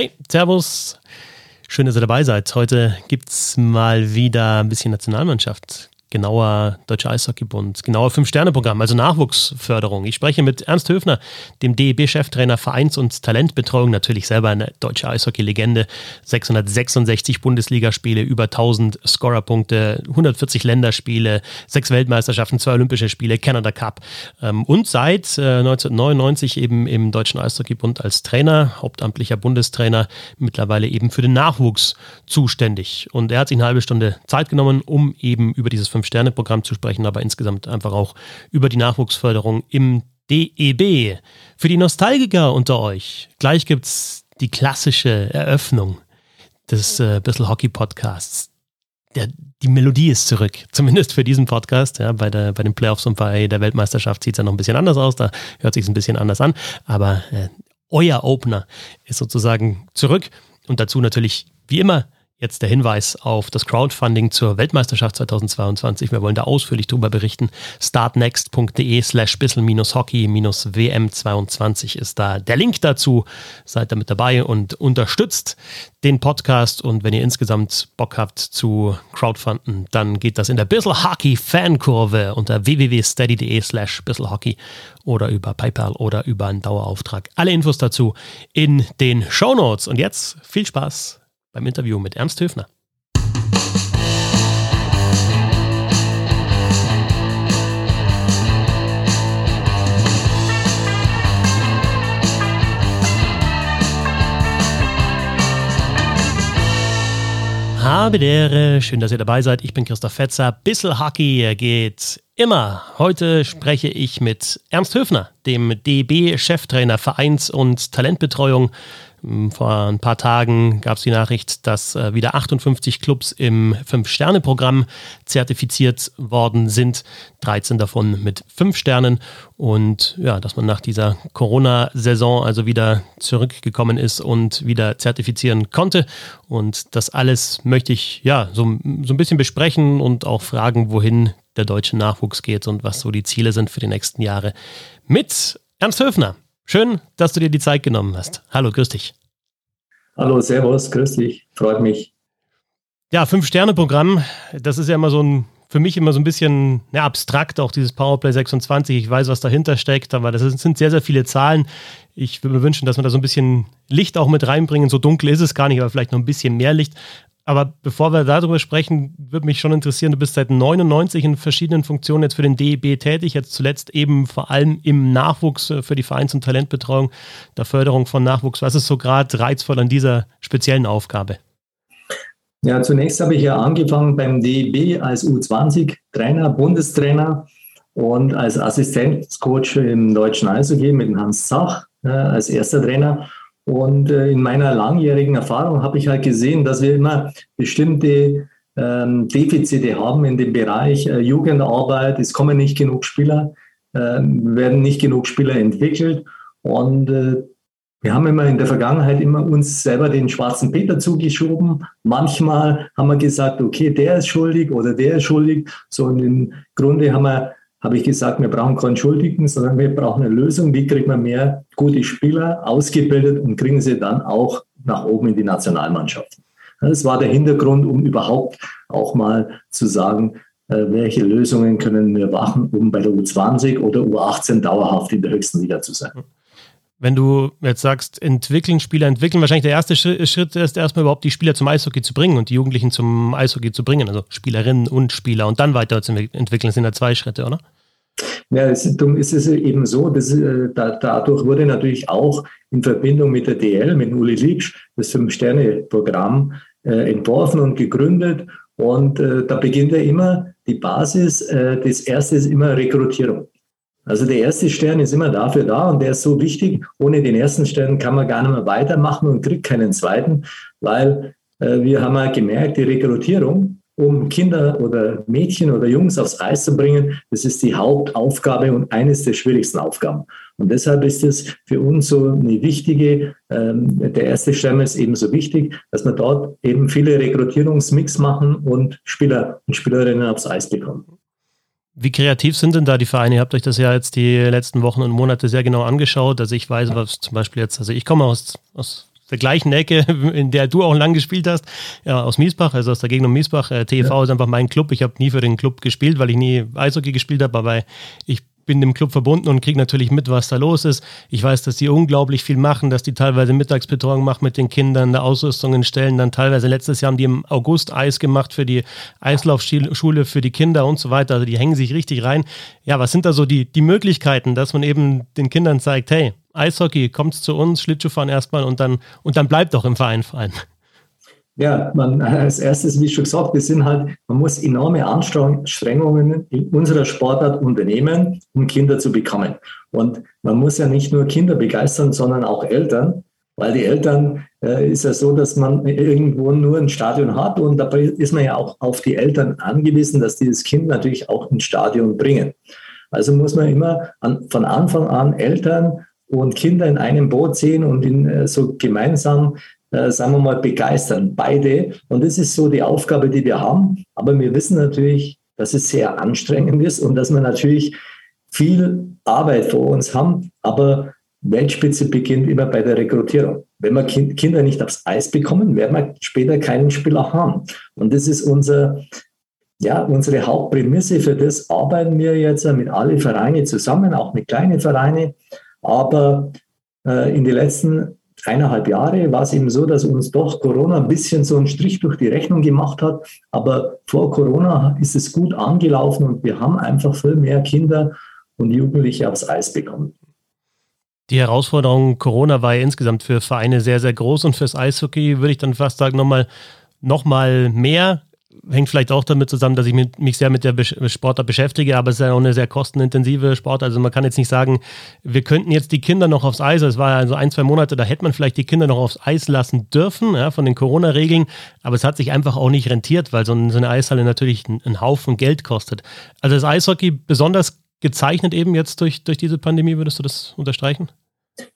Hey, Servus. Schön, dass ihr dabei seid. Heute gibt es mal wieder ein bisschen Nationalmannschaft genauer Deutscher Eishockeybund, genauer Fünf-Sterne-Programm, also Nachwuchsförderung. Ich spreche mit Ernst Höfner, dem DEB-Cheftrainer Vereins- und Talentbetreuung, natürlich selber eine deutsche Eishockey-Legende, 666 Bundesligaspiele, über 1000 Scorerpunkte, 140 Länderspiele, sechs Weltmeisterschaften, zwei Olympische Spiele, Canada Cup ähm, und seit 1999 äh, eben im Deutschen Eishockeybund als Trainer, hauptamtlicher Bundestrainer, mittlerweile eben für den Nachwuchs zuständig. Und er hat sich eine halbe Stunde Zeit genommen, um eben über dieses Fünf-Sterne-Programm zu sprechen, aber insgesamt einfach auch über die Nachwuchsförderung im DEB. Für die Nostalgiker unter euch, gleich gibt es die klassische Eröffnung des äh, Bissl Hockey Podcasts. Der, die Melodie ist zurück, zumindest für diesen Podcast. Ja, bei, der, bei den Playoffs und bei der Weltmeisterschaft sieht es ja noch ein bisschen anders aus, da hört sich ein bisschen anders an. Aber äh, euer Opener ist sozusagen zurück und dazu natürlich wie immer Jetzt der Hinweis auf das Crowdfunding zur Weltmeisterschaft 2022. Wir wollen da ausführlich darüber berichten. startnext.de slash bissel-hockey-wm22 ist da der Link dazu. Seid da mit dabei und unterstützt den Podcast. Und wenn ihr insgesamt Bock habt zu Crowdfunden, dann geht das in der Bissel Hockey Fankurve unter www.steady.de slash bisselhockey oder über PayPal oder über einen Dauerauftrag. Alle Infos dazu in den Show Notes. Und jetzt viel Spaß beim Interview mit Ernst Höfner. Habe der, schön, dass ihr dabei seid. Ich bin Christoph Fetzer. Bissel Hockey geht immer. Heute spreche ich mit Ernst Höfner, dem DB-Cheftrainer Vereins- und Talentbetreuung vor ein paar Tagen gab es die Nachricht, dass äh, wieder 58 Clubs im Fünf-Sterne-Programm zertifiziert worden sind. 13 davon mit fünf Sternen. Und ja, dass man nach dieser Corona-Saison also wieder zurückgekommen ist und wieder zertifizieren konnte. Und das alles möchte ich ja so, so ein bisschen besprechen und auch fragen, wohin der deutsche Nachwuchs geht und was so die Ziele sind für die nächsten Jahre. Mit Ernst Höfner. Schön, dass du dir die Zeit genommen hast. Hallo, grüß dich. Hallo, Servus, grüß dich, freut mich. Ja, Fünf-Sterne-Programm, das ist ja immer so ein, für mich immer so ein bisschen ja, abstrakt, auch dieses Powerplay 26. Ich weiß, was dahinter steckt, aber das sind sehr, sehr viele Zahlen. Ich würde mir wünschen, dass wir da so ein bisschen Licht auch mit reinbringen. So dunkel ist es gar nicht, aber vielleicht noch ein bisschen mehr Licht. Aber bevor wir darüber sprechen, würde mich schon interessieren, du bist seit 99 in verschiedenen Funktionen jetzt für den DEB tätig, jetzt zuletzt eben vor allem im Nachwuchs äh, für die Vereins- und Talentbetreuung, der Förderung von Nachwuchs. Was ist so gerade reizvoll an dieser speziellen Aufgabe? Ja, zunächst habe ich ja angefangen beim DEB als U20-Trainer, Bundestrainer und als Assistenzcoach im deutschen Eishockey mit Hans Zach äh, als erster Trainer. Und äh, in meiner langjährigen Erfahrung habe ich halt gesehen, dass wir immer bestimmte ähm, Defizite haben in dem Bereich äh, Jugendarbeit. Es kommen nicht genug Spieler, äh, werden nicht genug Spieler entwickelt. Und äh, wir haben immer in der Vergangenheit immer uns selber den schwarzen Peter zugeschoben. Manchmal haben wir gesagt, okay, der ist schuldig oder der ist schuldig. So und im Grunde haben wir habe ich gesagt, wir brauchen keinen Schuldigen, sondern wir brauchen eine Lösung. Wie kriegt man mehr gute Spieler ausgebildet und kriegen sie dann auch nach oben in die Nationalmannschaften? Das war der Hintergrund, um überhaupt auch mal zu sagen, äh, welche Lösungen können wir machen, um bei der U20 oder U18 dauerhaft in der höchsten Liga zu sein. Wenn du jetzt sagst, entwickeln, Spieler entwickeln, wahrscheinlich der erste Schritt ist erstmal überhaupt die Spieler zum Eishockey zu bringen und die Jugendlichen zum Eishockey zu bringen, also Spielerinnen und Spieler und dann weiter zu entwickeln. Das sind ja zwei Schritte, oder? Ja, es ist eben so, dass, äh, da, dadurch wurde natürlich auch in Verbindung mit der DL, mit Uli Liebsch, das Fünf-Sterne-Programm äh, entworfen und gegründet. Und äh, da beginnt ja immer die Basis. Äh, das erste ist immer Rekrutierung. Also der erste Stern ist immer dafür da und der ist so wichtig. Ohne den ersten Stern kann man gar nicht mehr weitermachen und kriegt keinen zweiten, weil äh, wir haben ja gemerkt, die Rekrutierung, um Kinder oder Mädchen oder Jungs aufs Eis zu bringen, das ist die Hauptaufgabe und eines der schwierigsten Aufgaben. Und deshalb ist es für uns so eine wichtige, ähm, der erste Stern ist eben so wichtig, dass wir dort eben viele Rekrutierungsmix machen und Spieler und Spielerinnen aufs Eis bekommen. Wie kreativ sind denn da die Vereine? Ihr habt euch das ja jetzt die letzten Wochen und Monate sehr genau angeschaut. Also ich weiß, was zum Beispiel jetzt, also ich komme aus, aus der gleichen Ecke, in der du auch lang gespielt hast, ja, aus Miesbach, also aus der Gegend um Miesbach. Äh, TV ja. ist einfach mein Club. Ich habe nie für den Club gespielt, weil ich nie Eishockey gespielt habe, aber ich bin dem Club verbunden und kriege natürlich mit, was da los ist. Ich weiß, dass die unglaublich viel machen, dass die teilweise Mittagsbetreuung machen mit den Kindern, eine Ausrüstung stellen. Dann teilweise letztes Jahr haben die im August Eis gemacht für die Eislaufschule für die Kinder und so weiter. Also die hängen sich richtig rein. Ja, was sind da so die, die Möglichkeiten, dass man eben den Kindern zeigt, hey, Eishockey, kommt zu uns, Schlittschuhfahren erstmal und dann, und dann bleibt doch im Verein Verein. Ja, man, als erstes, wie schon gesagt, wir sind halt, man muss enorme Anstrengungen in unserer Sportart unternehmen, um Kinder zu bekommen. Und man muss ja nicht nur Kinder begeistern, sondern auch Eltern, weil die Eltern äh, ist ja so, dass man irgendwo nur ein Stadion hat und dabei ist man ja auch auf die Eltern angewiesen, dass dieses Kind natürlich auch ins Stadion bringen. Also muss man immer an, von Anfang an Eltern und Kinder in einem Boot sehen und in, äh, so gemeinsam äh, sagen wir mal, begeistern, beide. Und das ist so die Aufgabe, die wir haben. Aber wir wissen natürlich, dass es sehr anstrengend ist und dass wir natürlich viel Arbeit vor uns haben. Aber Weltspitze beginnt immer bei der Rekrutierung. Wenn wir kind, Kinder nicht aufs Eis bekommen, werden wir später keinen Spieler haben. Und das ist unser, ja, unsere Hauptprämisse. Für das arbeiten wir jetzt mit allen Vereinen zusammen, auch mit kleinen Vereinen. Aber äh, in den letzten eineinhalb Jahre war es eben so, dass uns doch Corona ein bisschen so einen Strich durch die Rechnung gemacht hat. Aber vor Corona ist es gut angelaufen und wir haben einfach viel mehr Kinder und Jugendliche aufs Eis bekommen. Die Herausforderung Corona war ja insgesamt für Vereine sehr, sehr groß und fürs Eishockey würde ich dann fast sagen, nochmal noch mal mehr hängt vielleicht auch damit zusammen, dass ich mich sehr mit der Sportart beschäftige, aber es ist ja auch eine sehr kostenintensive Sport. Also man kann jetzt nicht sagen, wir könnten jetzt die Kinder noch aufs Eis. Es war ja so ein, zwei Monate, da hätte man vielleicht die Kinder noch aufs Eis lassen dürfen, ja, von den Corona-Regeln. Aber es hat sich einfach auch nicht rentiert, weil so eine Eishalle natürlich einen Haufen Geld kostet. Also das Eishockey besonders gezeichnet eben jetzt durch, durch diese Pandemie, würdest du das unterstreichen?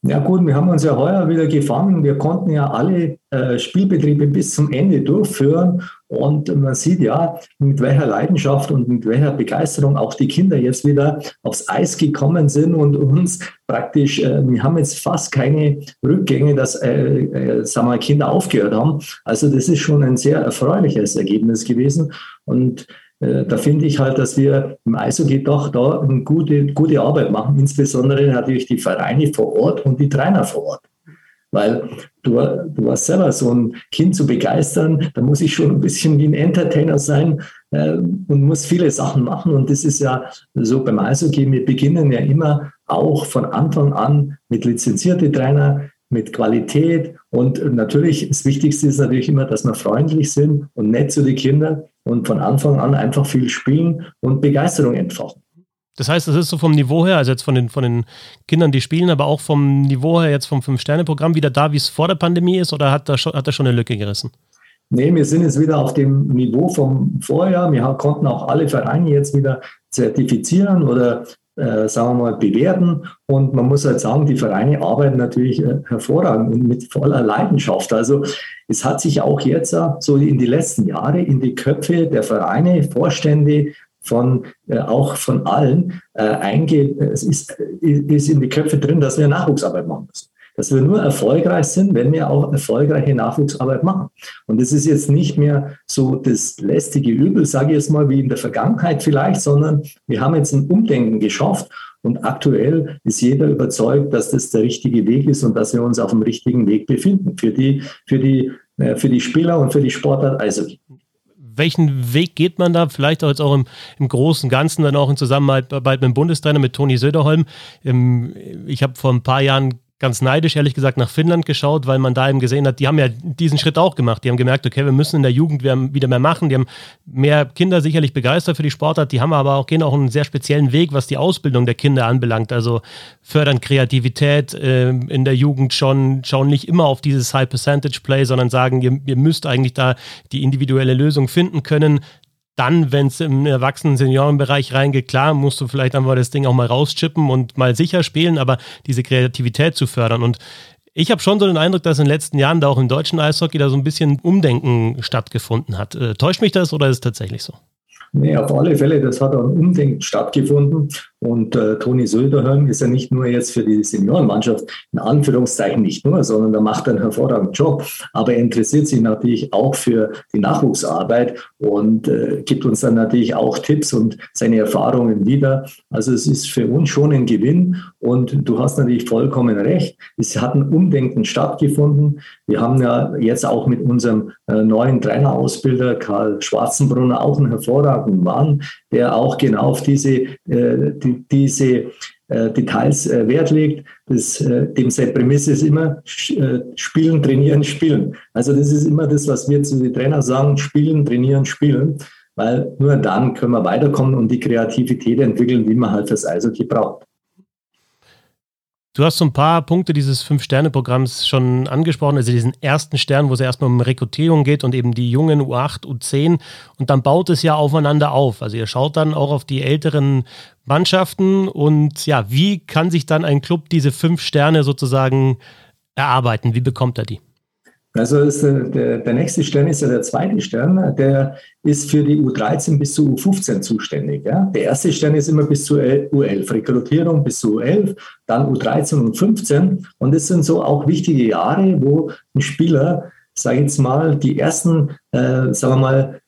Ja gut, wir haben uns ja heuer wieder gefangen. Wir konnten ja alle äh, Spielbetriebe bis zum Ende durchführen und man sieht ja, mit welcher Leidenschaft und mit welcher Begeisterung auch die Kinder jetzt wieder aufs Eis gekommen sind und uns praktisch, äh, wir haben jetzt fast keine Rückgänge, dass äh, äh, sagen wir, Kinder aufgehört haben. Also das ist schon ein sehr erfreuliches Ergebnis gewesen und da finde ich halt, dass wir im Eishockey doch da eine gute, gute Arbeit machen, insbesondere natürlich die Vereine vor Ort und die Trainer vor Ort. Weil du, du hast selber so ein Kind zu begeistern, da muss ich schon ein bisschen wie ein Entertainer sein äh, und muss viele Sachen machen. Und das ist ja so beim Eishockey, wir beginnen ja immer auch von Anfang an mit lizenzierte Trainer, mit Qualität. Und natürlich, das Wichtigste ist natürlich immer, dass wir freundlich sind und nett zu den Kindern und von Anfang an einfach viel spielen und Begeisterung entfachen. Das heißt, das ist so vom Niveau her, also jetzt von den, von den Kindern, die spielen, aber auch vom Niveau her jetzt vom Fünf-Sterne-Programm wieder da, wie es vor der Pandemie ist, oder hat da schon, hat da schon eine Lücke gerissen? Nee, wir sind jetzt wieder auf dem Niveau vom Vorjahr. Wir konnten auch alle Vereine jetzt wieder zertifizieren oder äh, sagen wir mal, bewerten. Und man muss halt sagen, die Vereine arbeiten natürlich äh, hervorragend und mit voller Leidenschaft. Also es hat sich auch jetzt äh, so in die letzten Jahre in die Köpfe der Vereine, Vorstände, von äh, auch von allen äh, einge es ist, ist in die Köpfe drin, dass wir Nachwuchsarbeit machen müssen dass wir nur erfolgreich sind, wenn wir auch erfolgreiche Nachwuchsarbeit machen. Und das ist jetzt nicht mehr so das lästige Übel, sage ich jetzt mal, wie in der Vergangenheit vielleicht, sondern wir haben jetzt ein Umdenken geschafft und aktuell ist jeder überzeugt, dass das der richtige Weg ist und dass wir uns auf dem richtigen Weg befinden für die, für die, äh, für die Spieler und für die Sportart Eishockey welchen Weg geht man da? Vielleicht auch jetzt auch im, im großen Ganzen, dann auch in Zusammenarbeit mit dem Bundestrainer, mit Toni Söderholm. Ähm, ich habe vor ein paar Jahren ganz neidisch, ehrlich gesagt, nach Finnland geschaut, weil man da eben gesehen hat, die haben ja diesen Schritt auch gemacht. Die haben gemerkt, okay, wir müssen in der Jugend wieder mehr machen. Die haben mehr Kinder sicherlich begeistert für die Sportart. Die haben aber auch, gehen auch einen sehr speziellen Weg, was die Ausbildung der Kinder anbelangt. Also fördern Kreativität äh, in der Jugend schon, schauen nicht immer auf dieses High Percentage Play, sondern sagen, ihr, ihr müsst eigentlich da die individuelle Lösung finden können dann, wenn es im erwachsenen Seniorenbereich reingeht, klar, musst du vielleicht einfach das Ding auch mal rauschippen und mal sicher spielen, aber diese Kreativität zu fördern. Und ich habe schon so den Eindruck, dass in den letzten Jahren da auch im deutschen Eishockey da so ein bisschen Umdenken stattgefunden hat. Äh, täuscht mich das oder ist es tatsächlich so? Nee, auf alle Fälle, das hat ein Umdenken stattgefunden. Und äh, Toni Söderholm ist ja nicht nur jetzt für die Seniorenmannschaft, in Anführungszeichen nicht nur, sondern er macht einen hervorragenden Job. Aber er interessiert sich natürlich auch für die Nachwuchsarbeit und äh, gibt uns dann natürlich auch Tipps und seine Erfahrungen wieder. Also es ist für uns schon ein Gewinn. Und du hast natürlich vollkommen recht. Es hat ein Umdenken stattgefunden. Wir haben ja jetzt auch mit unserem äh, neuen Trainerausbilder Karl Schwarzenbrunner auch einen hervorragenden Mann, der auch genau auf diese, äh, die, diese äh, Details äh, Wert legt. Das, äh, dem seine Prämisse ist immer spielen, trainieren, spielen. Also das ist immer das, was wir zu den Trainern sagen, spielen, trainieren, spielen, weil nur dann können wir weiterkommen und die Kreativität entwickeln, die man halt fürs Eishockey braucht. Du hast so ein paar Punkte dieses Fünf-Sterne-Programms schon angesprochen, also diesen ersten Stern, wo es erstmal um Rekrutierung geht und eben die jungen U8, U10 und dann baut es ja aufeinander auf. Also ihr schaut dann auch auf die älteren Mannschaften und ja, wie kann sich dann ein Club diese fünf Sterne sozusagen erarbeiten? Wie bekommt er die? Also ist, äh, der, der nächste Stern ist ja der zweite Stern, der ist für die U13 bis zu U15 zuständig. Ja? Der erste Stern ist immer bis zu U11, Rekrutierung bis zu U11, dann U13 und 15. Und das sind so auch wichtige Jahre, wo ein Spieler, sage ich jetzt mal, die ersten, äh, sagen wir mal,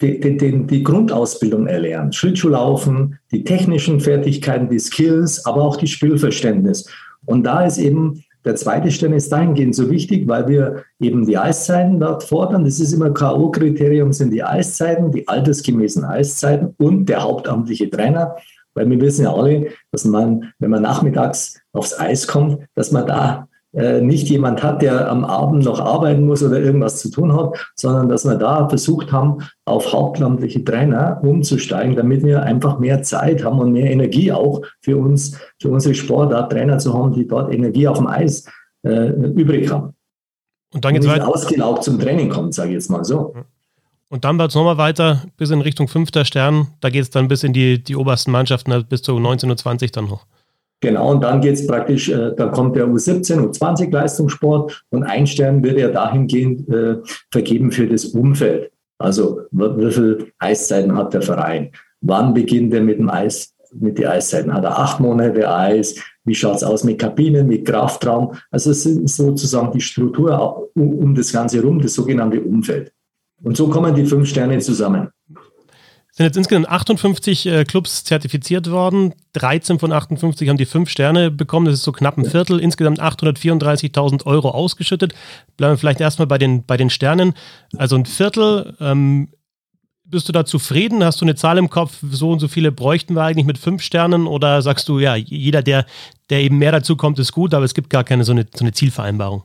die, die, die, Grundausbildung erlernt. Schlittschuhlaufen, die technischen Fertigkeiten, die Skills, aber auch die Spielverständnis. Und da ist eben der zweite Stern ist dahingehend so wichtig, weil wir eben die Eiszeiten dort fordern. Das ist immer K.O.-Kriterium, sind die Eiszeiten, die altersgemäßen Eiszeiten und der hauptamtliche Trainer. Weil wir wissen ja alle, dass man, wenn man nachmittags aufs Eis kommt, dass man da nicht jemand hat, der am Abend noch arbeiten muss oder irgendwas zu tun hat, sondern dass wir da versucht haben, auf hauptamtliche Trainer umzusteigen, damit wir einfach mehr Zeit haben und mehr Energie auch für uns, für unsere Sportart, Trainer zu haben, die dort Energie auf dem Eis äh, übrig haben. Und dann geht es weiter. ausgelaugt zum Training kommt, sage ich jetzt mal so. Und dann wird es nochmal weiter bis in Richtung fünfter Stern. Da geht es dann bis in die, die obersten Mannschaften, also bis zu 19.20 Uhr dann hoch. Genau, und dann geht es praktisch, äh, da kommt der U17, U20 Leistungssport und ein Stern wird er dahingehend äh, vergeben für das Umfeld. Also wie viele Eiszeiten hat der Verein? Wann beginnt er mit dem Eis, mit den Eiszeiten? Hat er acht Monate Eis? Wie schaut es aus mit Kabinen, mit Kraftraum? Also es ist sozusagen die Struktur um, um das Ganze herum, das sogenannte Umfeld. Und so kommen die fünf Sterne zusammen sind jetzt insgesamt 58 äh, Clubs zertifiziert worden. 13 von 58 haben die fünf Sterne bekommen. Das ist so knapp ein Viertel. Insgesamt 834.000 Euro ausgeschüttet. Bleiben wir vielleicht erstmal bei den, bei den Sternen. Also ein Viertel. Ähm, bist du da zufrieden? Hast du eine Zahl im Kopf? So und so viele bräuchten wir eigentlich mit fünf Sternen? Oder sagst du, ja, jeder, der, der eben mehr dazu kommt, ist gut, aber es gibt gar keine so eine, so eine Zielvereinbarung?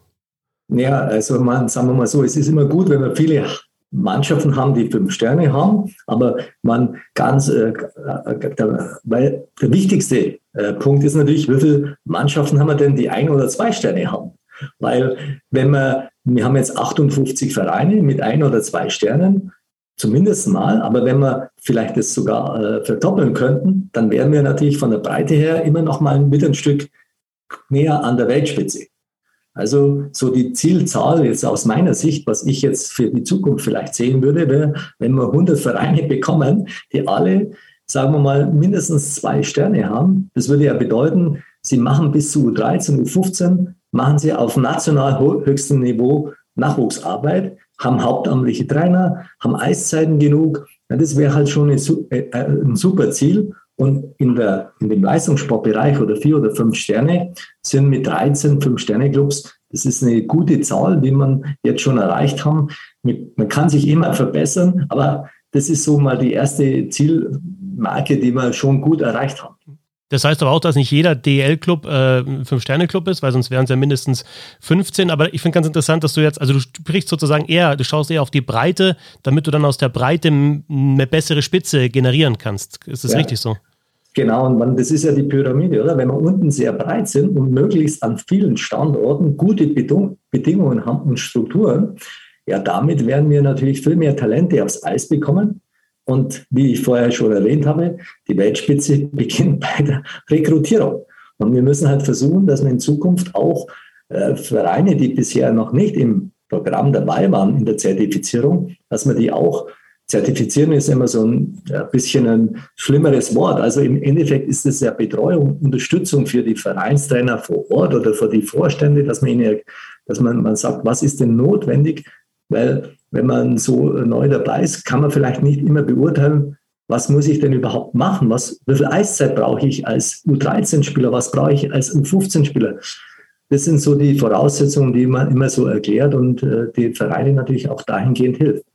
Ja, also man, sagen wir mal so, es ist immer gut, wenn wir viele Mannschaften haben, die fünf Sterne haben, aber man ganz, äh, der, weil der wichtigste äh, Punkt ist natürlich, wie viele Mannschaften haben wir denn, die ein oder zwei Sterne haben? Weil wenn wir, wir haben jetzt 58 Vereine mit ein oder zwei Sternen, zumindest mal, aber wenn wir vielleicht das sogar äh, verdoppeln könnten, dann wären wir natürlich von der Breite her immer noch mal mit ein Stück näher an der Weltspitze. Also so die Zielzahl jetzt aus meiner Sicht, was ich jetzt für die Zukunft vielleicht sehen würde, wäre, wenn wir 100 Vereine bekommen, die alle, sagen wir mal, mindestens zwei Sterne haben. Das würde ja bedeuten, sie machen bis zu U13, U15, machen sie auf national höchstem Niveau Nachwuchsarbeit, haben hauptamtliche Trainer, haben Eiszeiten genug. Ja, das wäre halt schon ein, äh, äh, ein super Ziel. Und in, der, in dem Leistungssportbereich oder vier oder fünf Sterne sind mit 13 Fünf-Sterne-Clubs, das ist eine gute Zahl, die man jetzt schon erreicht haben. Man kann sich immer verbessern, aber das ist so mal die erste Zielmarke, die wir schon gut erreicht haben. Das heißt aber auch, dass nicht jeder DL-Club äh, ein Fünf-Sterne-Club ist, weil sonst wären es ja mindestens 15. Aber ich finde ganz interessant, dass du jetzt, also du sprichst sozusagen eher, du schaust eher auf die Breite, damit du dann aus der Breite eine bessere Spitze generieren kannst. Ist das ja. richtig so? Genau, und man, das ist ja die Pyramide, oder? Wenn wir unten sehr breit sind und möglichst an vielen Standorten gute Bedingungen haben und Strukturen, ja, damit werden wir natürlich viel mehr Talente aufs Eis bekommen und wie ich vorher schon erwähnt habe, die Weltspitze beginnt bei der Rekrutierung. Und wir müssen halt versuchen, dass wir in Zukunft auch äh, Vereine, die bisher noch nicht im Programm dabei waren in der Zertifizierung, dass wir die auch Zertifizieren ist immer so ein, ein bisschen ein schlimmeres Wort. Also im Endeffekt ist es ja Betreuung, Unterstützung für die Vereinstrainer vor Ort oder für die Vorstände, dass man ihnen, dass man, man sagt, was ist denn notwendig? Weil wenn man so neu dabei ist, kann man vielleicht nicht immer beurteilen, was muss ich denn überhaupt machen? Was, wie viel Eiszeit brauche ich als U13-Spieler? Was brauche ich als U15-Spieler? Das sind so die Voraussetzungen, die man immer so erklärt und äh, die Vereine natürlich auch dahingehend hilft.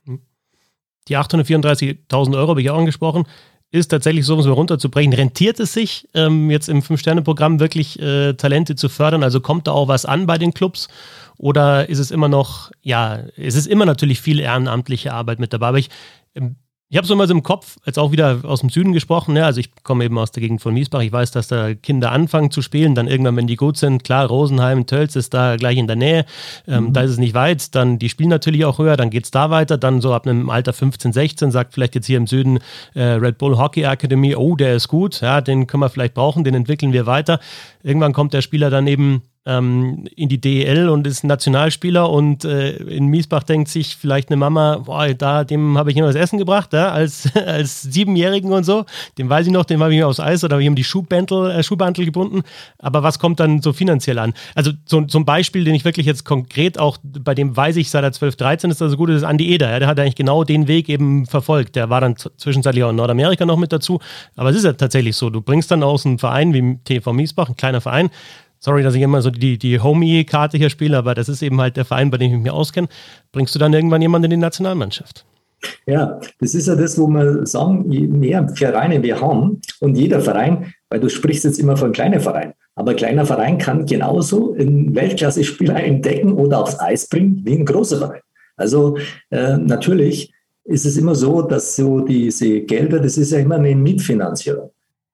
Die 834.000 Euro habe ich auch angesprochen. Ist tatsächlich so, um es mal runterzubrechen, rentiert es sich ähm, jetzt im Fünf-Sterne-Programm wirklich äh, Talente zu fördern? Also kommt da auch was an bei den Clubs? Oder ist es immer noch, ja, es ist immer natürlich viel ehrenamtliche Arbeit mit dabei. Aber ich ähm, ich habe so immer so im Kopf, jetzt auch wieder aus dem Süden gesprochen, ja, also ich komme eben aus der Gegend von Miesbach, ich weiß, dass da Kinder anfangen zu spielen, dann irgendwann, wenn die gut sind, klar, Rosenheim, Tölz ist da gleich in der Nähe, ähm, mhm. da ist es nicht weit, dann die spielen natürlich auch höher, dann geht es da weiter, dann so ab einem Alter 15, 16 sagt vielleicht jetzt hier im Süden äh, Red Bull Hockey Academy, oh, der ist gut, ja, den können wir vielleicht brauchen, den entwickeln wir weiter. Irgendwann kommt der Spieler dann eben ähm, in die DEL und ist Nationalspieler und äh, in Miesbach denkt sich vielleicht eine Mama, boah, da, dem habe ich immer das Essen gebracht, ja, als, als Siebenjährigen und so. Dem weiß ich noch, den habe ich mir aufs Eis oder habe ich ihm die Schuhbäntel, äh, Schuhbantel gebunden. Aber was kommt dann so finanziell an? Also so, so ein Beispiel, den ich wirklich jetzt konkret auch, bei dem weiß ich, seit er 12, 13 ist, also gut, ist Andi Eder. Ja, der hat eigentlich genau den Weg eben verfolgt. Der war dann zwischenzeitlich auch in Nordamerika noch mit dazu. Aber es ist ja tatsächlich so, du bringst dann aus einem Verein wie TV Miesbach, ein kleiner Verein, sorry, dass ich immer so die, die Homie-Karte hier spiele, aber das ist eben halt der Verein, bei dem ich mich auskenne, bringst du dann irgendwann jemanden in die Nationalmannschaft. Ja, das ist ja das, wo wir sagen, je mehr Vereine wir haben und jeder Verein, weil du sprichst jetzt immer von kleinen Verein, aber ein kleiner Verein kann genauso einen Weltklasse-Spieler entdecken oder aufs Eis bringen wie ein großer Verein. Also äh, natürlich ist es immer so, dass so diese Gelder, das ist ja immer eine Mitfinanzierung.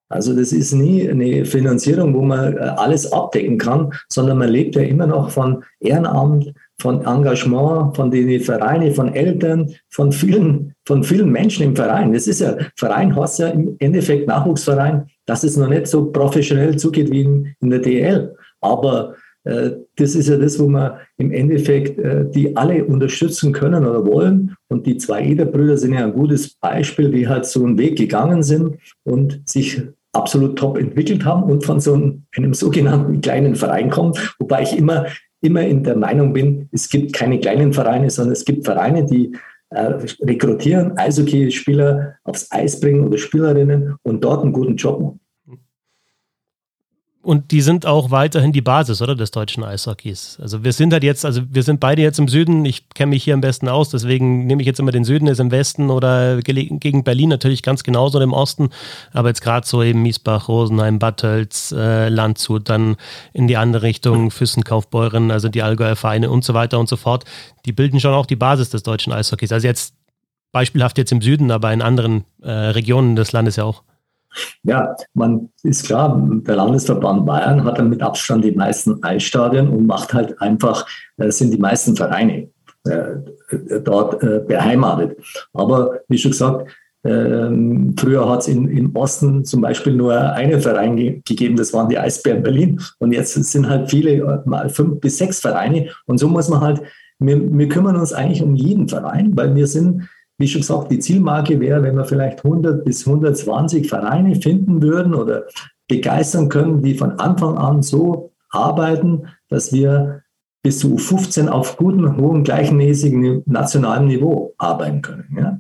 Also das ist nie eine Finanzierung, wo man äh, alles abdecken kann, sondern man lebt ja immer noch von Ehrenamt, von Engagement, von den Vereinen, von Eltern, von vielen, von vielen Menschen im Verein. Das ist ja, Verein heißt ja im Endeffekt Nachwuchsverein, dass es noch nicht so professionell zugeht wie in, in der DL. Aber äh, das ist ja das, wo man im Endeffekt äh, die alle unterstützen können oder wollen. Und die zwei Ederbrüder sind ja ein gutes Beispiel, die halt so einen Weg gegangen sind und sich absolut top entwickelt haben und von so einem, einem sogenannten kleinen Verein kommen. Wobei ich immer, immer in der Meinung bin, es gibt keine kleinen Vereine, sondern es gibt Vereine, die äh, rekrutieren, Eishockey-Spieler aufs Eis bringen oder Spielerinnen und dort einen guten Job machen. Und die sind auch weiterhin die Basis, oder, des deutschen Eishockeys. Also wir sind halt jetzt, also wir sind beide jetzt im Süden, ich kenne mich hier am besten aus, deswegen nehme ich jetzt immer den Süden, ist im Westen oder gegen Berlin natürlich ganz genauso im Osten, aber jetzt gerade so eben Miesbach, Rosenheim, Bad Tölz, äh, Landshut, dann in die andere Richtung, Füssen, Kaufbeuren, also die Allgäuer Vereine und so weiter und so fort, die bilden schon auch die Basis des deutschen Eishockeys. Also jetzt beispielhaft jetzt im Süden, aber in anderen äh, Regionen des Landes ja auch. Ja, man ist klar, der Landesverband Bayern hat dann mit Abstand die meisten Eisstadien und macht halt einfach, äh, sind die meisten Vereine äh, dort äh, beheimatet. Aber wie schon gesagt, ähm, früher hat es im Osten zum Beispiel nur einen Verein ge gegeben, das waren die Eisbären Berlin. Und jetzt sind halt viele, mal fünf bis sechs Vereine. Und so muss man halt, wir, wir kümmern uns eigentlich um jeden Verein, weil wir sind wie schon gesagt, die Zielmarke wäre, wenn wir vielleicht 100 bis 120 Vereine finden würden oder begeistern können, die von Anfang an so arbeiten, dass wir bis zu 15 auf gutem, hohem, gleichmäßigen nationalen Niveau arbeiten können. Ja?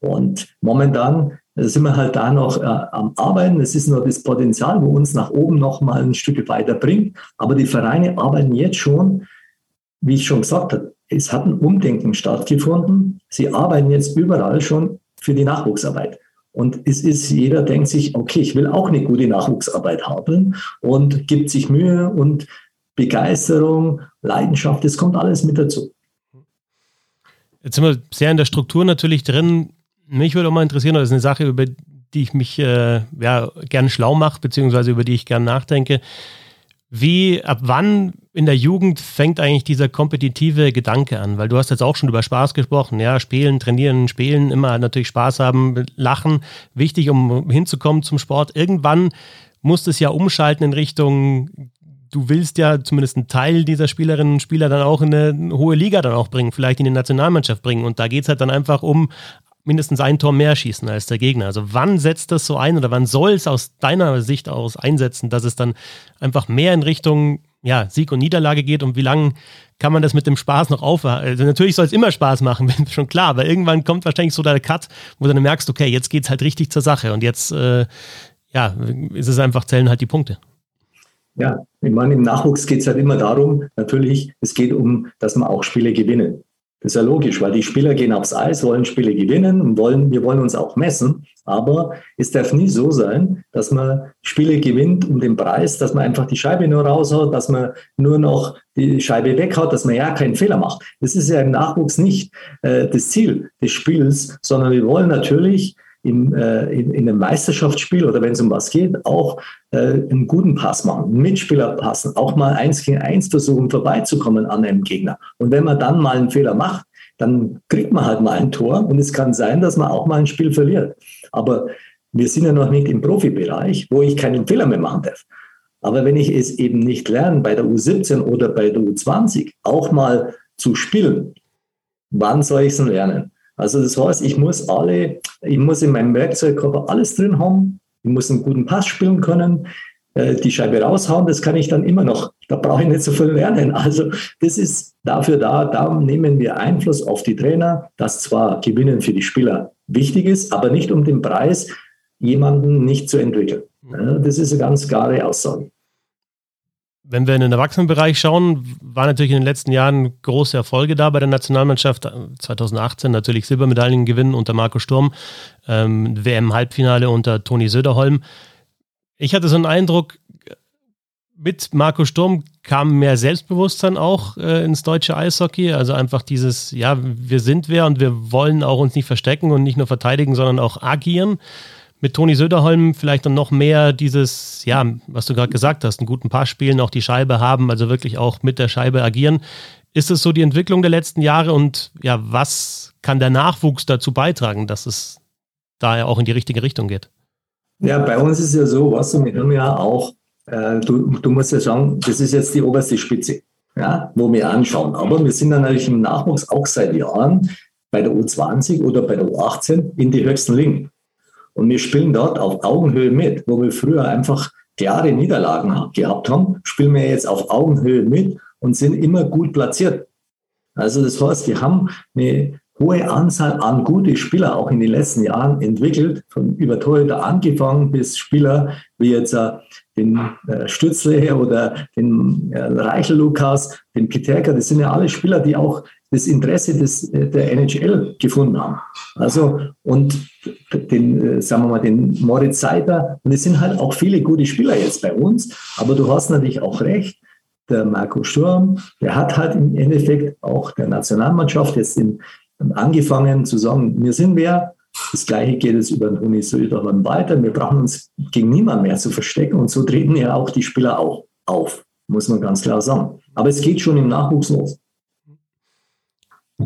Und momentan sind wir halt da noch äh, am Arbeiten. Es ist nur das Potenzial, wo uns nach oben noch mal ein Stück weiter bringt. Aber die Vereine arbeiten jetzt schon, wie ich schon gesagt habe, es hat ein Umdenken stattgefunden. Sie arbeiten jetzt überall schon für die Nachwuchsarbeit. Und es ist, jeder denkt sich, okay, ich will auch eine gute Nachwuchsarbeit haben und gibt sich Mühe und Begeisterung, Leidenschaft, das kommt alles mit dazu. Jetzt sind wir sehr in der Struktur natürlich drin. Mich würde auch mal interessieren, das ist eine Sache, über die ich mich äh, ja, gern schlau mache, beziehungsweise über die ich gern nachdenke. Wie, ab wann in der Jugend fängt eigentlich dieser kompetitive Gedanke an? Weil du hast jetzt auch schon über Spaß gesprochen, ja, spielen, trainieren, spielen, immer natürlich Spaß haben, lachen, wichtig, um hinzukommen zum Sport. Irgendwann muss es ja umschalten in Richtung, du willst ja zumindest einen Teil dieser Spielerinnen und Spieler dann auch in eine hohe Liga dann auch bringen, vielleicht in die Nationalmannschaft bringen. Und da geht es halt dann einfach um mindestens ein Tor mehr schießen als der Gegner. Also wann setzt das so ein oder wann soll es aus deiner Sicht aus einsetzen, dass es dann einfach mehr in Richtung ja, Sieg und Niederlage geht und wie lange kann man das mit dem Spaß noch aufhalten? Also natürlich soll es immer Spaß machen, schon klar, aber irgendwann kommt wahrscheinlich so der Cut, wo du dann merkst, okay, jetzt geht es halt richtig zur Sache und jetzt äh, ja, ist es einfach, zählen halt die Punkte. Ja, ich meine, im Nachwuchs geht es halt immer darum, natürlich, es geht um, dass man auch Spiele gewinnen. Das ist ja logisch, weil die Spieler gehen aufs Eis, wollen Spiele gewinnen und wollen, wir wollen uns auch messen. Aber es darf nie so sein, dass man Spiele gewinnt um den Preis, dass man einfach die Scheibe nur raushaut, dass man nur noch die Scheibe weghaut, dass man ja keinen Fehler macht. Das ist ja im Nachwuchs nicht äh, das Ziel des Spiels, sondern wir wollen natürlich im, äh, in, in einem Meisterschaftsspiel oder wenn es um was geht, auch äh, einen guten Pass machen, Mitspieler passen, auch mal eins gegen eins versuchen, vorbeizukommen an einem Gegner. Und wenn man dann mal einen Fehler macht, dann kriegt man halt mal ein Tor und es kann sein, dass man auch mal ein Spiel verliert. Aber wir sind ja noch nicht im Profibereich, wo ich keinen Fehler mehr machen darf. Aber wenn ich es eben nicht lerne, bei der U17 oder bei der U20 auch mal zu spielen, wann soll ich es denn lernen? Also das heißt, ich muss alle, ich muss in meinem Werkzeugkörper alles drin haben. Ich muss einen guten Pass spielen können, äh, die Scheibe raushauen, das kann ich dann immer noch. Da brauche ich nicht so viel lernen. Also das ist dafür da, da nehmen wir Einfluss auf die Trainer, dass zwar Gewinnen für die Spieler wichtig ist, aber nicht um den Preis, jemanden nicht zu entwickeln. Das ist eine ganz klare Aussage wenn wir in den Erwachsenenbereich schauen, waren natürlich in den letzten Jahren große Erfolge da bei der Nationalmannschaft. 2018 natürlich Silbermedaillen gewinnen unter Marco Sturm, ähm, WM-Halbfinale unter Toni Söderholm. Ich hatte so einen Eindruck, mit Marco Sturm kam mehr Selbstbewusstsein auch äh, ins deutsche Eishockey. Also einfach dieses, ja, wir sind wer und wir wollen auch uns nicht verstecken und nicht nur verteidigen, sondern auch agieren mit Toni Söderholm vielleicht dann noch mehr dieses, ja, was du gerade gesagt hast, einen guten Pass spielen, auch die Scheibe haben, also wirklich auch mit der Scheibe agieren. Ist es so die Entwicklung der letzten Jahre und ja, was kann der Nachwuchs dazu beitragen, dass es da ja auch in die richtige Richtung geht? Ja, bei uns ist ja so, was du, wir haben ja auch, äh, du, du musst ja sagen, das ist jetzt die oberste Spitze, ja, wo wir anschauen. Aber wir sind dann natürlich im Nachwuchs auch seit Jahren bei der U20 oder bei der U18 in die höchsten Ligen. Und wir spielen dort auf Augenhöhe mit, wo wir früher einfach klare Niederlagen gehabt haben, spielen wir jetzt auf Augenhöhe mit und sind immer gut platziert. Also das heißt, wir haben eine hohe Anzahl an gute Spieler auch in den letzten Jahren entwickelt, von über Torhüter angefangen bis Spieler wie jetzt äh, den äh, Stützle oder den äh, Reichel Lukas, den Piterka, das sind ja alle Spieler, die auch das Interesse des, äh, der NHL gefunden haben. Also, und den, äh, sagen wir mal, den Moritz Seider. Und es sind halt auch viele gute Spieler jetzt bei uns. Aber du hast natürlich auch recht. Der Marco Sturm, der hat halt im Endeffekt auch der Nationalmannschaft jetzt in, angefangen zu sagen, wir sind wer. Das Gleiche geht es über den Huni Södermann weiter. Wir brauchen uns gegen niemand mehr zu verstecken. Und so treten ja auch die Spieler auch auf, muss man ganz klar sagen. Aber es geht schon im Nachwuchs los.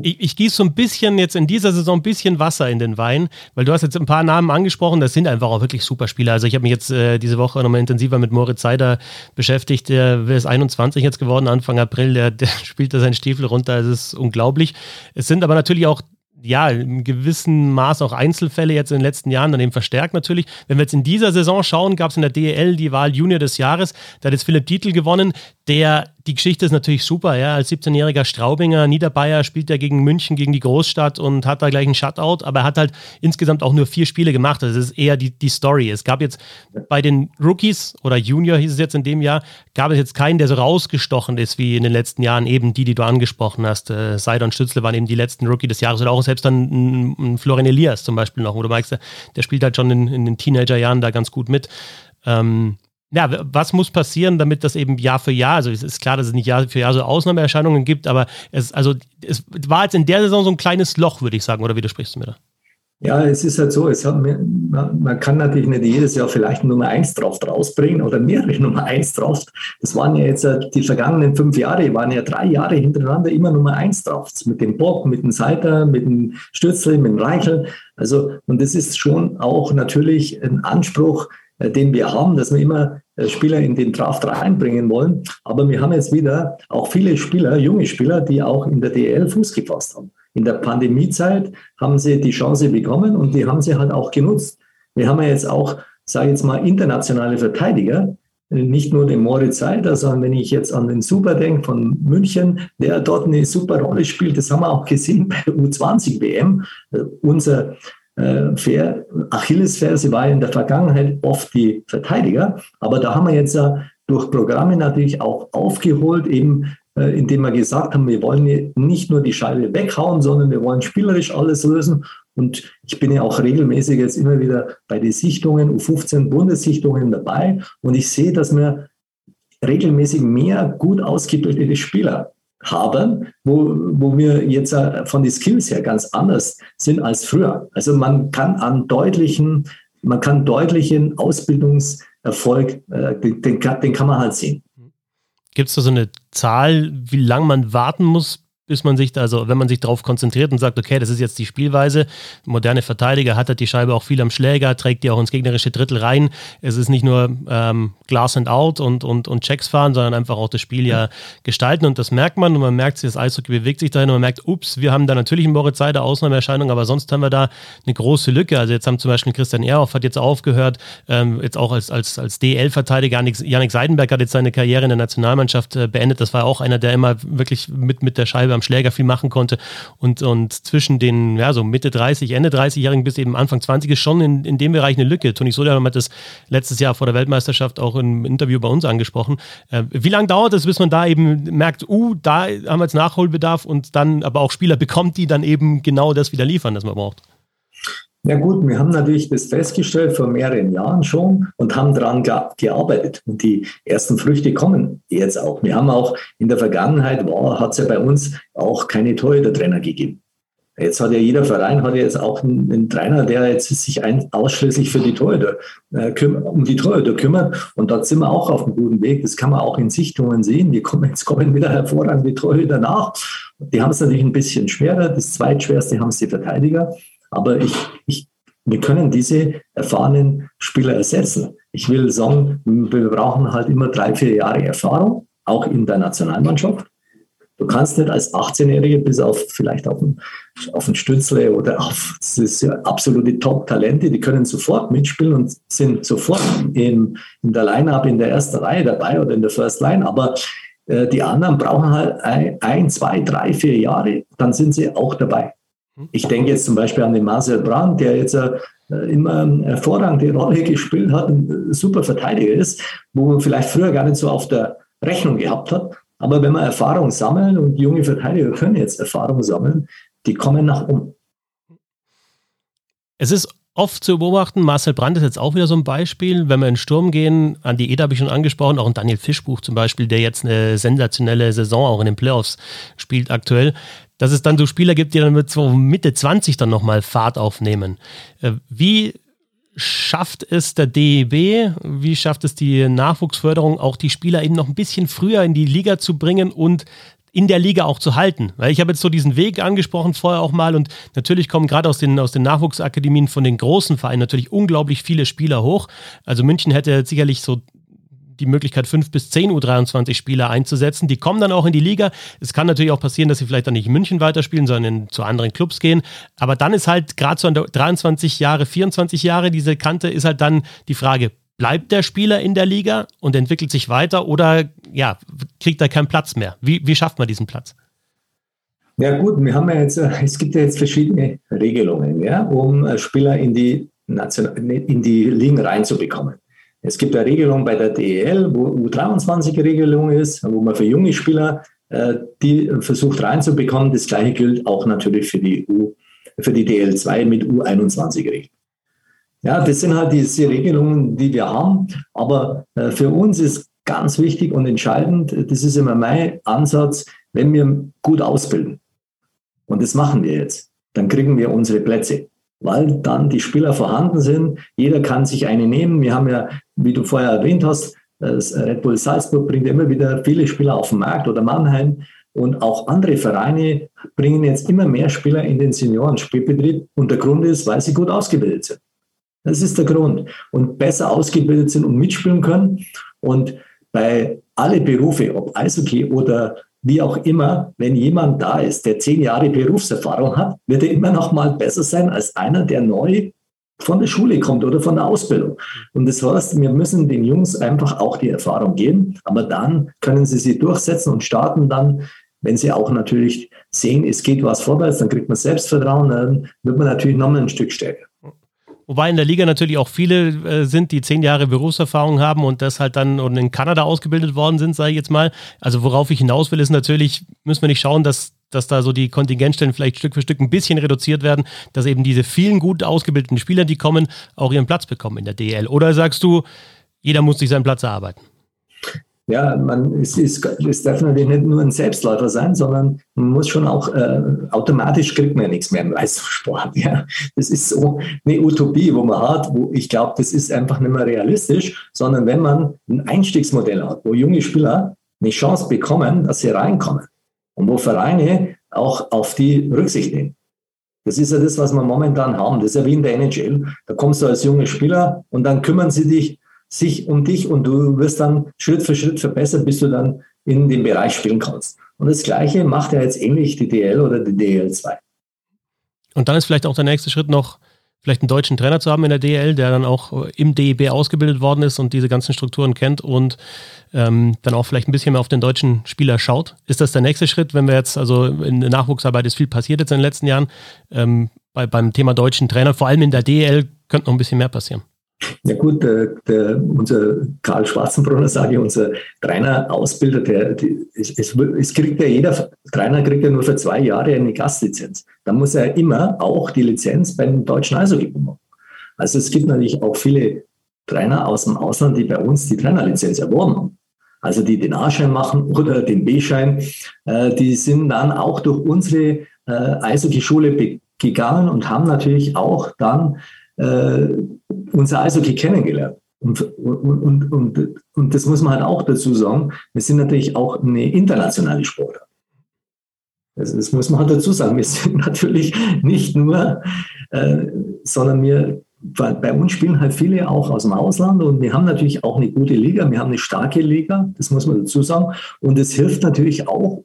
Ich, ich gieße so ein bisschen jetzt in dieser Saison ein bisschen Wasser in den Wein, weil du hast jetzt ein paar Namen angesprochen, das sind einfach auch wirklich super Spieler. Also ich habe mich jetzt äh, diese Woche nochmal intensiver mit Moritz Seider beschäftigt, der ist 21 jetzt geworden, Anfang April, der, der spielt da seinen Stiefel runter, es ist unglaublich. Es sind aber natürlich auch ja, in gewissem Maß auch Einzelfälle jetzt in den letzten Jahren dann eben verstärkt natürlich. Wenn wir jetzt in dieser Saison schauen, gab es in der DEL die Wahl Junior des Jahres. Da hat jetzt Philipp Dietl gewonnen, der die Geschichte ist natürlich super, ja. Als 17-jähriger Straubinger Niederbayer spielt er gegen München, gegen die Großstadt und hat da gleich einen Shutout, aber er hat halt insgesamt auch nur vier Spiele gemacht. Das ist eher die, die Story. Es gab jetzt bei den Rookies oder Junior hieß es jetzt in dem Jahr, gab es jetzt keinen, der so rausgestochen ist wie in den letzten Jahren, eben die, die du angesprochen hast. Äh, Seider und Stützle waren eben die letzten Rookie des Jahres oder auch selbst dann ein, ein Florian Elias zum Beispiel noch, wo du meinst, der spielt halt schon in, in den Teenagerjahren da ganz gut mit. Ähm, ja, was muss passieren, damit das eben Jahr für Jahr, also es ist klar, dass es nicht Jahr für Jahr so Ausnahmeerscheinungen gibt, aber es, also, es war jetzt in der Saison so ein kleines Loch, würde ich sagen, oder widersprichst du mir da? Ja, es ist halt so, es hat, man, kann natürlich nicht jedes Jahr vielleicht Nummer 1 drauf rausbringen oder mehrere Nummer 1 drauf. Das waren ja jetzt äh, die vergangenen fünf Jahre, waren ja drei Jahre hintereinander immer Nummer 1 drauf. Mit dem Bob, mit dem Seiter, mit dem Stürzle, mit dem Reichel. Also, und das ist schon auch natürlich ein Anspruch, den wir haben, dass wir immer äh, Spieler in den Draft reinbringen wollen. Aber wir haben jetzt wieder auch viele Spieler, junge Spieler, die auch in der DL Fuß gefasst haben. In der Pandemiezeit haben sie die Chance bekommen und die haben sie halt auch genutzt. Wir haben ja jetzt auch, sage ich jetzt mal, internationale Verteidiger, nicht nur den Moritz Seider, sondern wenn ich jetzt an den Super denke von München, der dort eine super Rolle spielt, das haben wir auch gesehen bei der U20-WM. Unser äh, Achillesferse war in der Vergangenheit oft die Verteidiger, aber da haben wir jetzt ja durch Programme natürlich auch aufgeholt, eben äh, indem wir gesagt haben, wir wollen nicht nur die Scheibe weghauen, sondern wir wollen spielerisch alles lösen. Und ich bin ja auch regelmäßig jetzt immer wieder bei den Sichtungen, U15 Bundessichtungen dabei. Und ich sehe, dass wir regelmäßig mehr gut ausgebildete Spieler haben, wo, wo wir jetzt äh, von den Skills her ganz anders sind als früher. Also man kann an deutlichen, man kann deutlichen Ausbildungserfolg, äh, den, den, den kann man halt sehen. Gibt es da so eine Zahl, wie lange man warten muss, bis man sich, also wenn man sich darauf konzentriert und sagt, okay, das ist jetzt die Spielweise, moderne Verteidiger hat halt die Scheibe auch viel am Schläger, trägt die auch ins gegnerische Drittel rein. Es ist nicht nur ähm, Glass and Out und, und, und Checks fahren, sondern einfach auch das Spiel ja gestalten und das merkt man und man merkt, das Eishockey bewegt sich dahin und man merkt, ups, wir haben da natürlich einen Moritz Seider Ausnahmeerscheinung, aber sonst haben wir da eine große Lücke. Also jetzt haben zum Beispiel Christian Ehrhoff hat jetzt aufgehört, ähm, jetzt auch als, als, als DL-Verteidiger, Janik Seidenberg hat jetzt seine Karriere in der Nationalmannschaft äh, beendet. Das war auch einer, der immer wirklich mit, mit der Scheibe am am Schläger viel machen konnte. Und, und zwischen den, ja, so Mitte 30, Ende 30-Jährigen bis eben Anfang 20 ist schon in, in dem Bereich eine Lücke. Toni Sodermann hat das letztes Jahr vor der Weltmeisterschaft auch im Interview bei uns angesprochen. Äh, wie lange dauert es, bis man da eben merkt, uh, da haben wir jetzt Nachholbedarf und dann aber auch Spieler bekommt, die dann eben genau das wieder liefern, das man braucht? Ja gut, wir haben natürlich das festgestellt vor mehreren Jahren schon und haben daran gearbeitet. Und die ersten Früchte kommen jetzt auch. Wir haben auch in der Vergangenheit, hat es ja bei uns auch keine Torhüter-Trainer gegeben. Jetzt hat ja jeder Verein hat ja jetzt auch einen, einen Trainer, der jetzt sich ein, ausschließlich für die Torhüter, äh, um die Torhüter kümmert. Und da sind wir auch auf einem guten Weg. Das kann man auch in Sichtungen sehen. Wir kommen, jetzt kommen wieder hervorragende Torhüter nach. Die haben es natürlich ein bisschen schwerer. Das zweitschwerste haben es die Verteidiger. Aber ich, ich, wir können diese erfahrenen Spieler ersetzen. Ich will sagen, wir brauchen halt immer drei, vier Jahre Erfahrung, auch in der Nationalmannschaft. Du kannst nicht als 18-Jährige bis auf vielleicht auf ein, auf ein Stützle oder auf das ist ja absolute Top-Talente, die können sofort mitspielen und sind sofort in, in der Line-Up in der ersten Reihe dabei oder in der First Line. Aber äh, die anderen brauchen halt ein, ein, zwei, drei, vier Jahre, dann sind sie auch dabei. Ich denke jetzt zum Beispiel an den Marcel Brandt, der jetzt äh, immer eine hervorragende Rolle gespielt hat, ein super Verteidiger ist, wo man vielleicht früher gar nicht so auf der Rechnung gehabt hat. Aber wenn man Erfahrung sammeln und junge Verteidiger können jetzt Erfahrung sammeln, die kommen nach um. Es ist oft zu beobachten. Marcel Brandt ist jetzt auch wieder so ein Beispiel. Wenn wir in den Sturm gehen, an die Eda habe ich schon angesprochen, auch ein Daniel Fischbuch zum Beispiel, der jetzt eine sensationelle Saison auch in den Playoffs spielt aktuell dass es dann so Spieler gibt, die dann mit so Mitte 20 dann nochmal Fahrt aufnehmen. Äh, wie schafft es der DEB, wie schafft es die Nachwuchsförderung, auch die Spieler eben noch ein bisschen früher in die Liga zu bringen und in der Liga auch zu halten. Weil ich habe jetzt so diesen Weg angesprochen vorher auch mal und natürlich kommen gerade aus den, aus den Nachwuchsakademien von den großen Vereinen natürlich unglaublich viele Spieler hoch. Also München hätte sicherlich so die Möglichkeit, fünf bis zehn U23-Spieler einzusetzen. Die kommen dann auch in die Liga. Es kann natürlich auch passieren, dass sie vielleicht dann nicht in München weiterspielen, sondern in, zu anderen Clubs gehen. Aber dann ist halt gerade so an der 23 Jahre, 24 Jahre, diese Kante ist halt dann die Frage, bleibt der Spieler in der Liga und entwickelt sich weiter oder ja, kriegt er keinen Platz mehr? Wie, wie schafft man diesen Platz? Ja gut, wir haben ja jetzt, äh, es gibt ja jetzt verschiedene Regelungen, ja, um äh, Spieler in die, Nation, in die Ligen reinzubekommen. Es gibt eine Regelung bei der DEL, wo U23-Regelung ist, wo man für junge Spieler äh, die versucht reinzubekommen. Das gleiche gilt auch natürlich für die, U, für die DL2 mit U21-Regeln. Ja, das sind halt diese Regelungen, die wir haben. Aber äh, für uns ist ganz wichtig und entscheidend, das ist immer mein Ansatz, wenn wir gut ausbilden, und das machen wir jetzt, dann kriegen wir unsere Plätze weil dann die Spieler vorhanden sind. Jeder kann sich eine nehmen. Wir haben ja, wie du vorher erwähnt hast, das Red Bull Salzburg bringt immer wieder viele Spieler auf den Markt oder Mannheim. Und auch andere Vereine bringen jetzt immer mehr Spieler in den Seniorenspielbetrieb. Und der Grund ist, weil sie gut ausgebildet sind. Das ist der Grund. Und besser ausgebildet sind und mitspielen können. Und bei alle Berufe, ob Eishockey oder wie auch immer, wenn jemand da ist, der zehn Jahre Berufserfahrung hat, wird er immer noch mal besser sein als einer, der neu von der Schule kommt oder von der Ausbildung. Und das heißt, wir müssen den Jungs einfach auch die Erfahrung geben, aber dann können sie sie durchsetzen und starten dann, wenn sie auch natürlich sehen, es geht was vorwärts, dann kriegt man Selbstvertrauen, dann wird man natürlich nochmal ein Stück stärker. Wobei in der Liga natürlich auch viele äh, sind, die zehn Jahre Berufserfahrung haben und das halt dann und in Kanada ausgebildet worden sind, sage ich jetzt mal. Also worauf ich hinaus will, ist natürlich, müssen wir nicht schauen, dass, dass da so die Kontingentstellen vielleicht Stück für Stück ein bisschen reduziert werden, dass eben diese vielen gut ausgebildeten Spieler, die kommen, auch ihren Platz bekommen in der DL. Oder sagst du, jeder muss sich seinen Platz erarbeiten? Ja, man, es, ist, es darf natürlich nicht nur ein Selbstläufer sein, sondern man muss schon auch, äh, automatisch kriegt man ja nichts mehr im Leistungssport. Ja. Das ist so eine Utopie, wo man hat, wo ich glaube, das ist einfach nicht mehr realistisch, sondern wenn man ein Einstiegsmodell hat, wo junge Spieler eine Chance bekommen, dass sie reinkommen und wo Vereine auch auf die Rücksicht nehmen. Das ist ja das, was wir momentan haben. Das ist ja wie in der NHL. Da kommst du als junger Spieler und dann kümmern sie dich sich um dich und du wirst dann Schritt für Schritt verbessert, bis du dann in dem Bereich spielen kannst. Und das Gleiche macht ja jetzt ähnlich die DL oder die DL2. Und dann ist vielleicht auch der nächste Schritt noch, vielleicht einen deutschen Trainer zu haben in der DL, der dann auch im DEB ausgebildet worden ist und diese ganzen Strukturen kennt und ähm, dann auch vielleicht ein bisschen mehr auf den deutschen Spieler schaut. Ist das der nächste Schritt, wenn wir jetzt, also in der Nachwuchsarbeit ist viel passiert jetzt in den letzten Jahren, ähm, bei, beim Thema deutschen Trainer, vor allem in der DL, könnte noch ein bisschen mehr passieren. Ja gut, der, der, unser Karl Schwarzenbrunner, sage ich, unser Trainer-Ausbilder, der, die, es, es, es, kriegt ja jeder Trainer kriegt ja nur für zwei Jahre eine Gastlizenz. Da muss er immer auch die Lizenz beim deutschen Eishockey machen. Also es gibt natürlich auch viele Trainer aus dem Ausland, die bei uns die Trainerlizenz erworben haben. Also die den A-Schein machen oder den B-Schein, äh, die sind dann auch durch unsere äh, Eishockey-Schule gegangen und haben natürlich auch dann äh, unser Eishockey kennengelernt. Und, und, und, und, und das muss man halt auch dazu sagen, wir sind natürlich auch eine internationale Sportart. Also das muss man halt dazu sagen. Wir sind natürlich nicht nur, äh, sondern wir, bei, uns spielen halt viele auch aus dem Ausland und wir haben natürlich auch eine gute Liga, wir haben eine starke Liga, das muss man dazu sagen. Und es hilft natürlich auch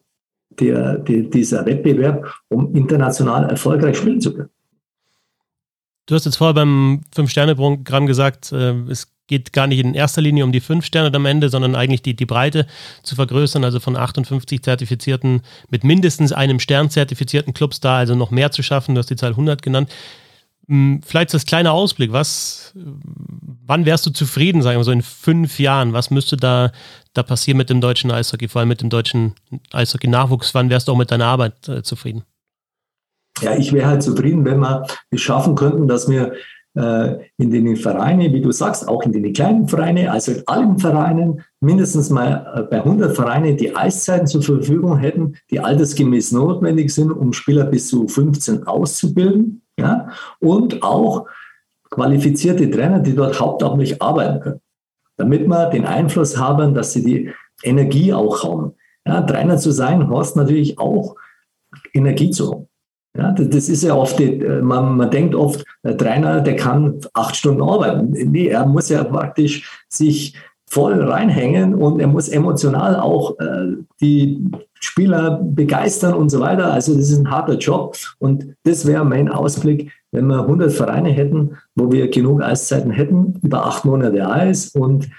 der, der, dieser Wettbewerb, um international erfolgreich spielen zu können. Du hast jetzt vorher beim Fünf-Sterne-Programm gesagt, äh, es geht gar nicht in erster Linie um die fünf Sterne am Ende, sondern eigentlich die, die Breite zu vergrößern, also von 58 zertifizierten, mit mindestens einem Stern zertifizierten Clubs da, also noch mehr zu schaffen. Du hast die Zahl 100 genannt. Hm, vielleicht das kleine Ausblick. Was, wann wärst du zufrieden, sagen wir so in fünf Jahren? Was müsste da, da passieren mit dem deutschen Eishockey, vor allem mit dem deutschen Eishockey-Nachwuchs? Wann wärst du auch mit deiner Arbeit äh, zufrieden? Ja, ich wäre halt zufrieden, wenn wir es schaffen könnten, dass wir äh, in den Vereinen, wie du sagst, auch in den kleinen Vereinen, also in allen Vereinen, mindestens mal äh, bei 100 Vereinen die Eiszeiten zur Verfügung hätten, die altersgemäß notwendig sind, um Spieler bis zu 15 auszubilden. Ja? Und auch qualifizierte Trainer, die dort hauptamtlich arbeiten können, damit wir den Einfluss haben, dass sie die Energie auch haben. Ja, Trainer zu sein, heißt natürlich auch Energie zu haben. Ja, das ist ja oft, äh, man, man denkt oft, der Trainer, der kann acht Stunden arbeiten. Nee, er muss ja praktisch sich voll reinhängen und er muss emotional auch äh, die Spieler begeistern und so weiter. Also das ist ein harter Job und das wäre mein Ausblick, wenn wir 100 Vereine hätten, wo wir genug Eiszeiten hätten, über acht Monate Eis und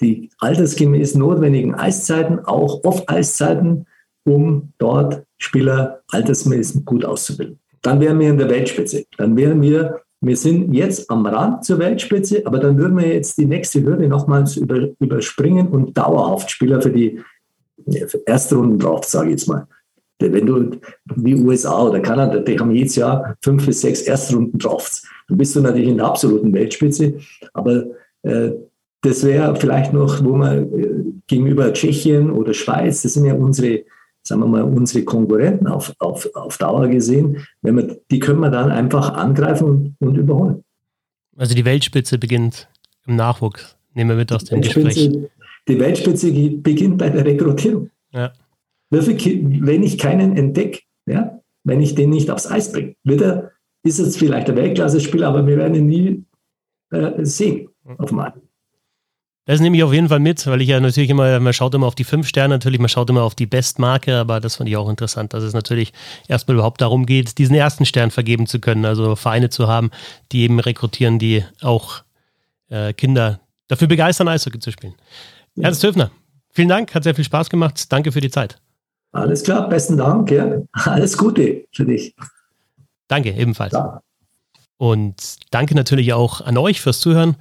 die altersgemäß notwendigen Eiszeiten, auch Off-Eiszeiten, um dort Spieler altersmäßig gut auszubilden. Dann wären wir in der Weltspitze. Dann wären wir, wir sind jetzt am Rand zur Weltspitze, aber dann würden wir jetzt die nächste Hürde nochmals über, überspringen und dauerhaft Spieler für die für Erstrunden drauf, sage ich jetzt mal. Wenn du wie USA oder Kanada, die haben jedes Jahr fünf bis sechs Erstrunden drauf. Dann bist du natürlich in der absoluten Weltspitze, aber äh, das wäre vielleicht noch, wo man äh, gegenüber Tschechien oder Schweiz, das sind ja unsere sagen wir mal, unsere Konkurrenten auf, auf, auf Dauer gesehen, wenn wir, die können wir dann einfach angreifen und, überholen. Also die Weltspitze beginnt im Nachwuchs, nehmen wir mit aus dem Gespräch. Die Weltspitze beginnt bei der Rekrutierung. Ja. Wenn ich keinen entdecke, ja, wenn ich den nicht aufs Eis bringe, wird er, ist es vielleicht ein Weltklasse-Spieler, aber wir werden ihn nie äh, sehen auf dem Markt. Das nehme ich auf jeden Fall mit, weil ich ja natürlich immer, man schaut immer auf die fünf Sterne natürlich, man schaut immer auf die Bestmarke, aber das fand ich auch interessant, dass es natürlich erstmal überhaupt darum geht, diesen ersten Stern vergeben zu können, also Vereine zu haben, die eben rekrutieren, die auch äh, Kinder dafür begeistern, Eishockey zu spielen. Ja. Ernst Höfner, vielen Dank, hat sehr viel Spaß gemacht. Danke für die Zeit. Alles klar, besten Dank. Ja. Alles Gute für dich. Danke, ebenfalls. Ja. Und danke natürlich auch an euch fürs Zuhören.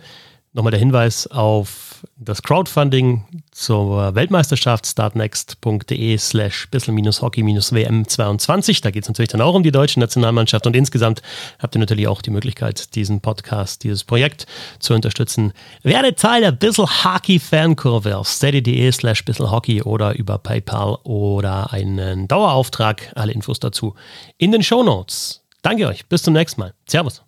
Nochmal der Hinweis auf das Crowdfunding zur Weltmeisterschaft startnext.de slash bissel-hockey-wm22. Da geht es natürlich dann auch um die deutsche Nationalmannschaft und insgesamt habt ihr natürlich auch die Möglichkeit, diesen Podcast, dieses Projekt zu unterstützen. Werdet Teil der Bissel Hockey Fankurve auf steady.de slash bisselhockey oder über PayPal oder einen Dauerauftrag. Alle Infos dazu in den Show Notes. Danke euch. Bis zum nächsten Mal. Servus.